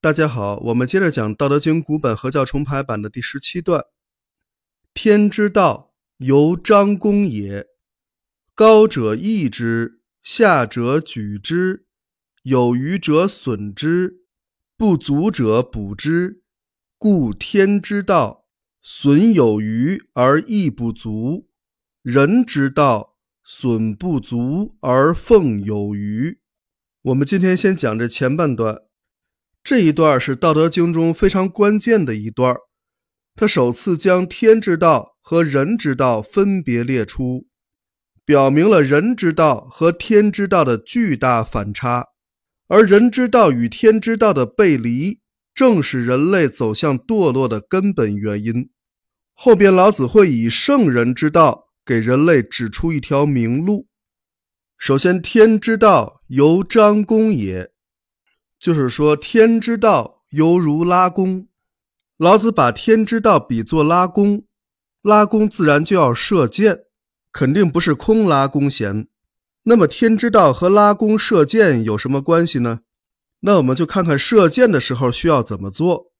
大家好，我们接着讲《道德经》古本合教重排版的第十七段。天之道，由张公也。高者抑之，下者举之，有余者损之，不足者补之。故天之道，损有余而益不足；人之道，损不足而奉有余。我们今天先讲这前半段。这一段是《道德经》中非常关键的一段，他首次将天之道和人之道分别列出，表明了人之道和天之道的巨大反差，而人之道与天之道的背离，正是人类走向堕落的根本原因。后边老子会以圣人之道给人类指出一条明路。首先，天之道由张公也。就是说，天之道犹如拉弓。老子把天之道比作拉弓，拉弓自然就要射箭，肯定不是空拉弓弦。那么，天之道和拉弓射箭有什么关系呢？那我们就看看射箭的时候需要怎么做。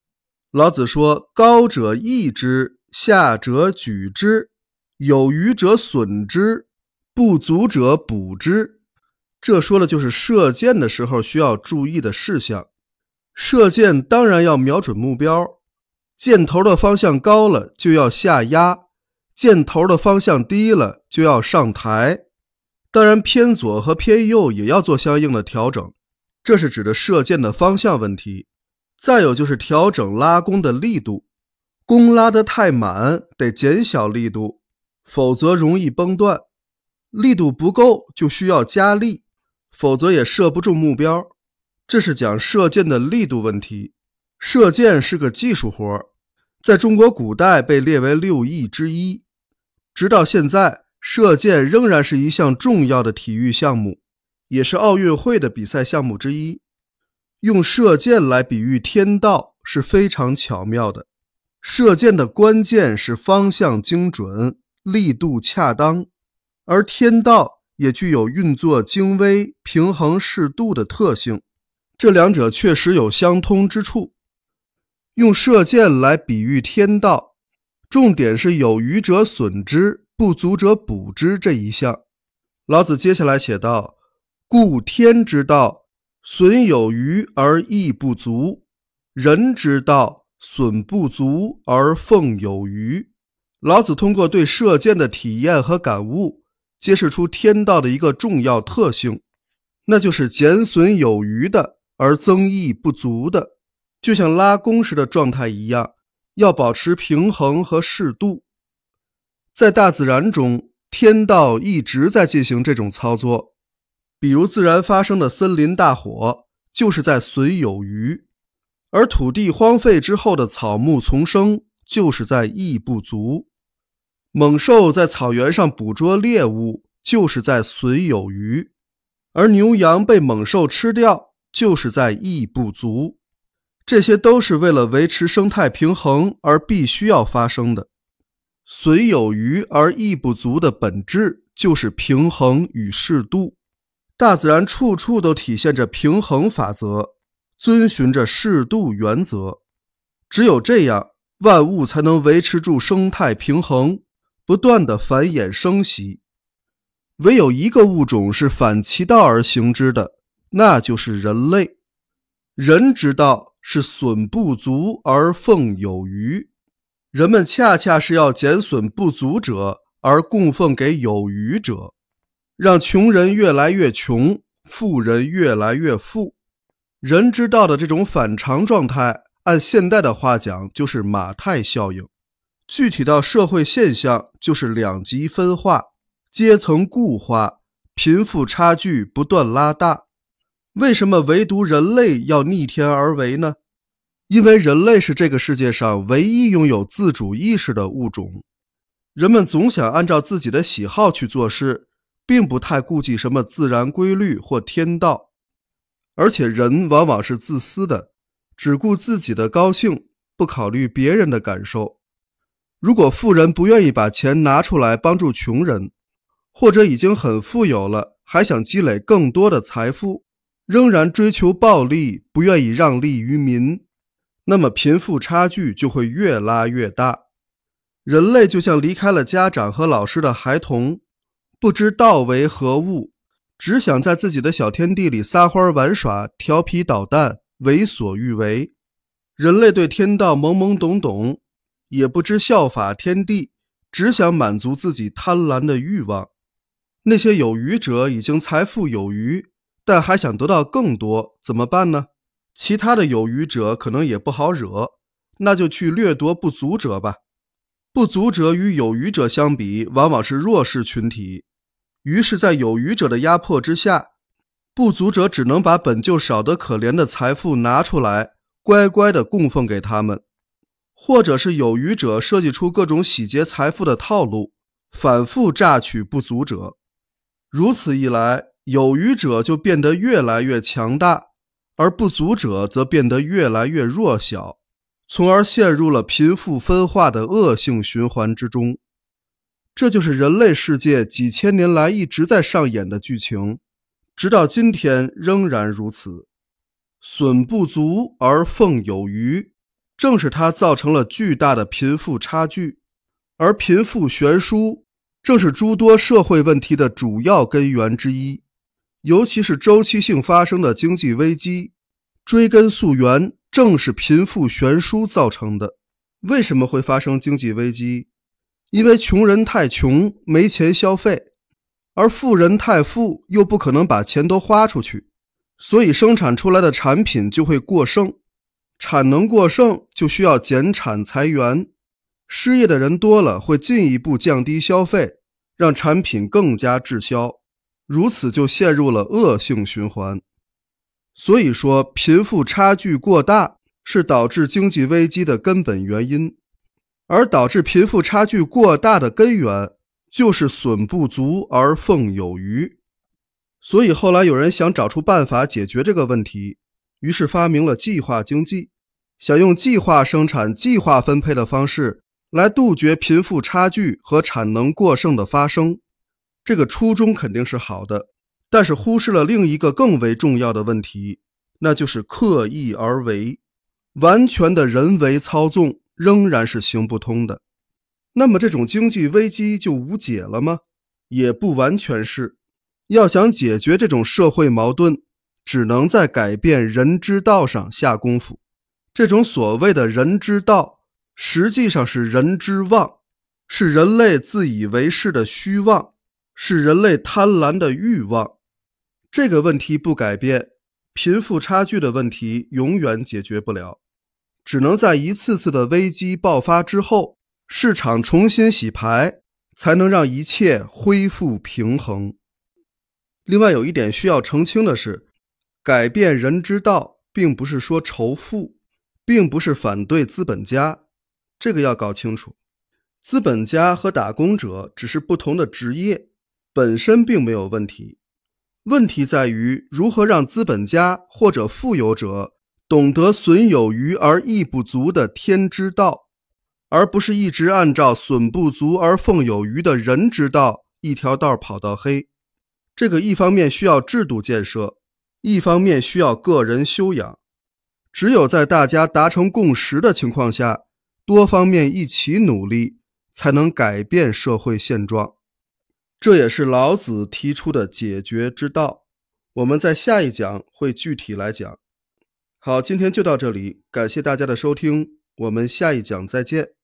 老子说：“高者抑之，下者举之，有余者损之，不足者补之。”这说的就是射箭的时候需要注意的事项。射箭当然要瞄准目标，箭头的方向高了就要下压，箭头的方向低了就要上抬。当然偏左和偏右也要做相应的调整。这是指的射箭的方向问题。再有就是调整拉弓的力度，弓拉得太满得减小力度，否则容易崩断；力度不够就需要加力。否则也射不中目标，这是讲射箭的力度问题。射箭是个技术活，在中国古代被列为六艺之一，直到现在，射箭仍然是一项重要的体育项目，也是奥运会的比赛项目之一。用射箭来比喻天道是非常巧妙的。射箭的关键是方向精准、力度恰当，而天道。也具有运作精微、平衡适度的特性，这两者确实有相通之处。用射箭来比喻天道，重点是有余者损之，不足者补之这一项。老子接下来写道：“故天之道，损有余而益不足；人之道，损不足而奉有余。”老子通过对射箭的体验和感悟。揭示出天道的一个重要特性，那就是减损有余的，而增益不足的，就像拉弓时的状态一样，要保持平衡和适度。在大自然中，天道一直在进行这种操作，比如自然发生的森林大火，就是在损有余；而土地荒废之后的草木丛生，就是在益不足。猛兽在草原上捕捉猎物，就是在损有余；而牛羊被猛兽吃掉，就是在益不足。这些都是为了维持生态平衡而必须要发生的。损有余而益不足的本质就是平衡与适度。大自然处处都体现着平衡法则，遵循着适度原则。只有这样，万物才能维持住生态平衡。不断的繁衍生息，唯有一个物种是反其道而行之的，那就是人类。人之道是损不足而奉有余，人们恰恰是要减损不足者而供奉给有余者，让穷人越来越穷，富人越来越富。人之道的这种反常状态，按现代的话讲，就是马太效应。具体到社会现象，就是两极分化、阶层固化、贫富差距不断拉大。为什么唯独人类要逆天而为呢？因为人类是这个世界上唯一拥有自主意识的物种。人们总想按照自己的喜好去做事，并不太顾及什么自然规律或天道。而且人往往是自私的，只顾自己的高兴，不考虑别人的感受。如果富人不愿意把钱拿出来帮助穷人，或者已经很富有了，还想积累更多的财富，仍然追求暴利，不愿意让利于民，那么贫富差距就会越拉越大。人类就像离开了家长和老师的孩童，不知道为何物，只想在自己的小天地里撒欢玩耍、调皮捣蛋、为所欲为。人类对天道懵懵懂懂，也不知效法天地，只想满足自己贪婪的欲望。那些有余者已经财富有余。但还想得到更多，怎么办呢？其他的有余者可能也不好惹，那就去掠夺不足者吧。不足者与有余者相比，往往是弱势群体。于是，在有余者的压迫之下，不足者只能把本就少得可怜的财富拿出来，乖乖地供奉给他们，或者是有余者设计出各种洗劫财富的套路，反复榨取不足者。如此一来。有余者就变得越来越强大，而不足者则变得越来越弱小，从而陷入了贫富分化的恶性循环之中。这就是人类世界几千年来一直在上演的剧情，直到今天仍然如此。损不足而奉有余，正是它造成了巨大的贫富差距，而贫富悬殊正是诸多社会问题的主要根源之一。尤其是周期性发生的经济危机，追根溯源，正是贫富悬殊造成的。为什么会发生经济危机？因为穷人太穷，没钱消费，而富人太富，又不可能把钱都花出去，所以生产出来的产品就会过剩。产能过剩，就需要减产裁员，失业的人多了，会进一步降低消费，让产品更加滞销。如此就陷入了恶性循环，所以说贫富差距过大是导致经济危机的根本原因，而导致贫富差距过大的根源就是损不足而奉有余。所以后来有人想找出办法解决这个问题，于是发明了计划经济，想用计划生产、计划分配的方式来杜绝贫富差距和产能过剩的发生。这个初衷肯定是好的，但是忽视了另一个更为重要的问题，那就是刻意而为，完全的人为操纵仍然是行不通的。那么这种经济危机就无解了吗？也不完全是。要想解决这种社会矛盾，只能在改变人之道上下功夫。这种所谓的人之道，实际上是人之妄，是人类自以为是的虚妄。是人类贪婪的欲望，这个问题不改变，贫富差距的问题永远解决不了，只能在一次次的危机爆发之后，市场重新洗牌，才能让一切恢复平衡。另外有一点需要澄清的是，改变人之道，并不是说仇富，并不是反对资本家，这个要搞清楚。资本家和打工者只是不同的职业。本身并没有问题，问题在于如何让资本家或者富有者懂得损有余而益不足的天之道，而不是一直按照损不足而奉有余的人之道一条道跑到黑。这个一方面需要制度建设，一方面需要个人修养。只有在大家达成共识的情况下，多方面一起努力，才能改变社会现状。这也是老子提出的解决之道。我们在下一讲会具体来讲。好，今天就到这里，感谢大家的收听，我们下一讲再见。